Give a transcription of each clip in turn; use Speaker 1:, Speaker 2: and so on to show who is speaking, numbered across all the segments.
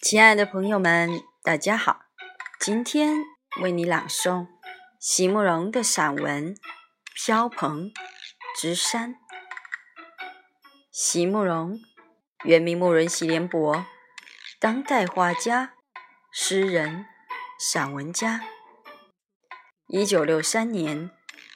Speaker 1: 亲爱的朋友们，大家好！今天为你朗诵席慕容的散文《飘蓬之山》。席慕容，原名慕容席联博，当代画家、诗人、散文家。一九六三年，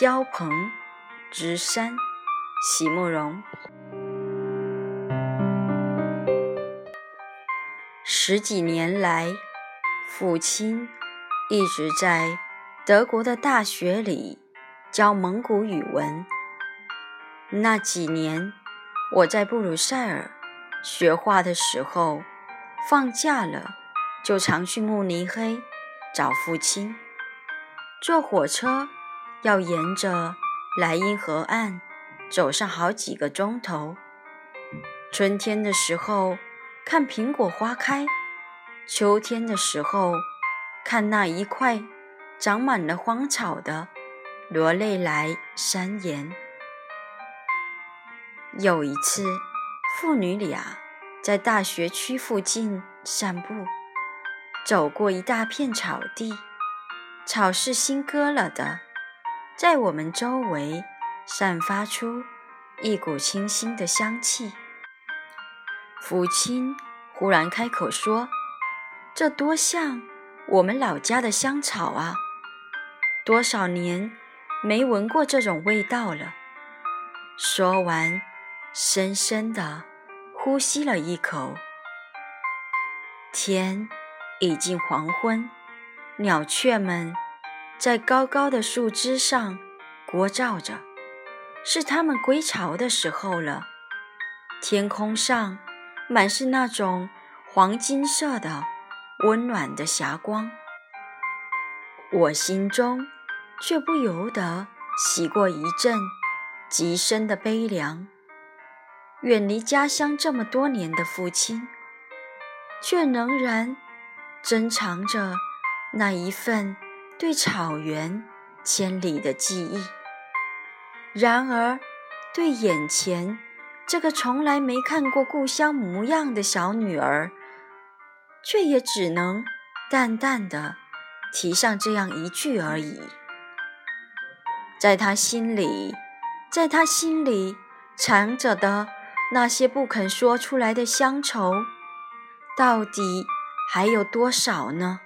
Speaker 1: 飘蓬之山，席慕容。十几年来，父亲一直在德国的大学里教蒙古语文。那几年，我在布鲁塞尔学画的时候，放假了就常去慕尼黑找父亲，坐火车。要沿着莱茵河岸走上好几个钟头。春天的时候看苹果花开，秋天的时候看那一块长满了荒草的罗内莱山岩。有一次，父女俩在大学区附近散步，走过一大片草地，草是新割了的。在我们周围散发出一股清新的香气。父亲忽然开口说：“这多像我们老家的香草啊！多少年没闻过这种味道了。”说完，深深地呼吸了一口。天已经黄昏，鸟雀们。在高高的树枝上聒噪着，是它们归巢的时候了。天空上满是那种黄金色的温暖的霞光，我心中却不由得袭过一阵极深的悲凉。远离家乡这么多年的父亲，却仍然珍藏着那一份。对草原千里的记忆，然而对眼前这个从来没看过故乡模样的小女儿，却也只能淡淡的提上这样一句而已。在他心里，在他心里藏着的那些不肯说出来的乡愁，到底还有多少呢？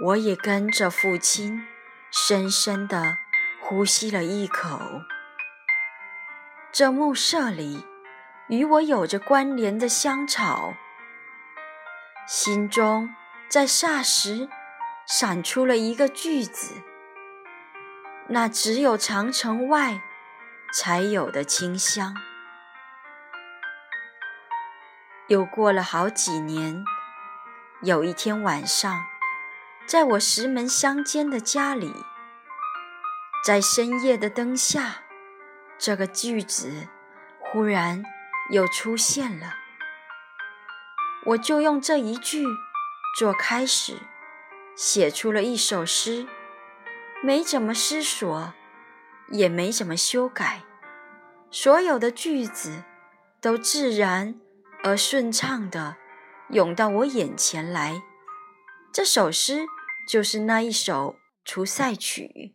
Speaker 1: 我也跟着父亲，深深地呼吸了一口。这暮色里，与我有着关联的香草，心中在霎时闪出了一个句子，那只有长城外才有的清香。又过了好几年，有一天晚上。在我石门乡间的家里，在深夜的灯下，这个句子忽然又出现了。我就用这一句做开始，写出了一首诗，没怎么思索，也没怎么修改，所有的句子都自然而顺畅地涌到我眼前来。这首诗就是那一首《出塞曲》。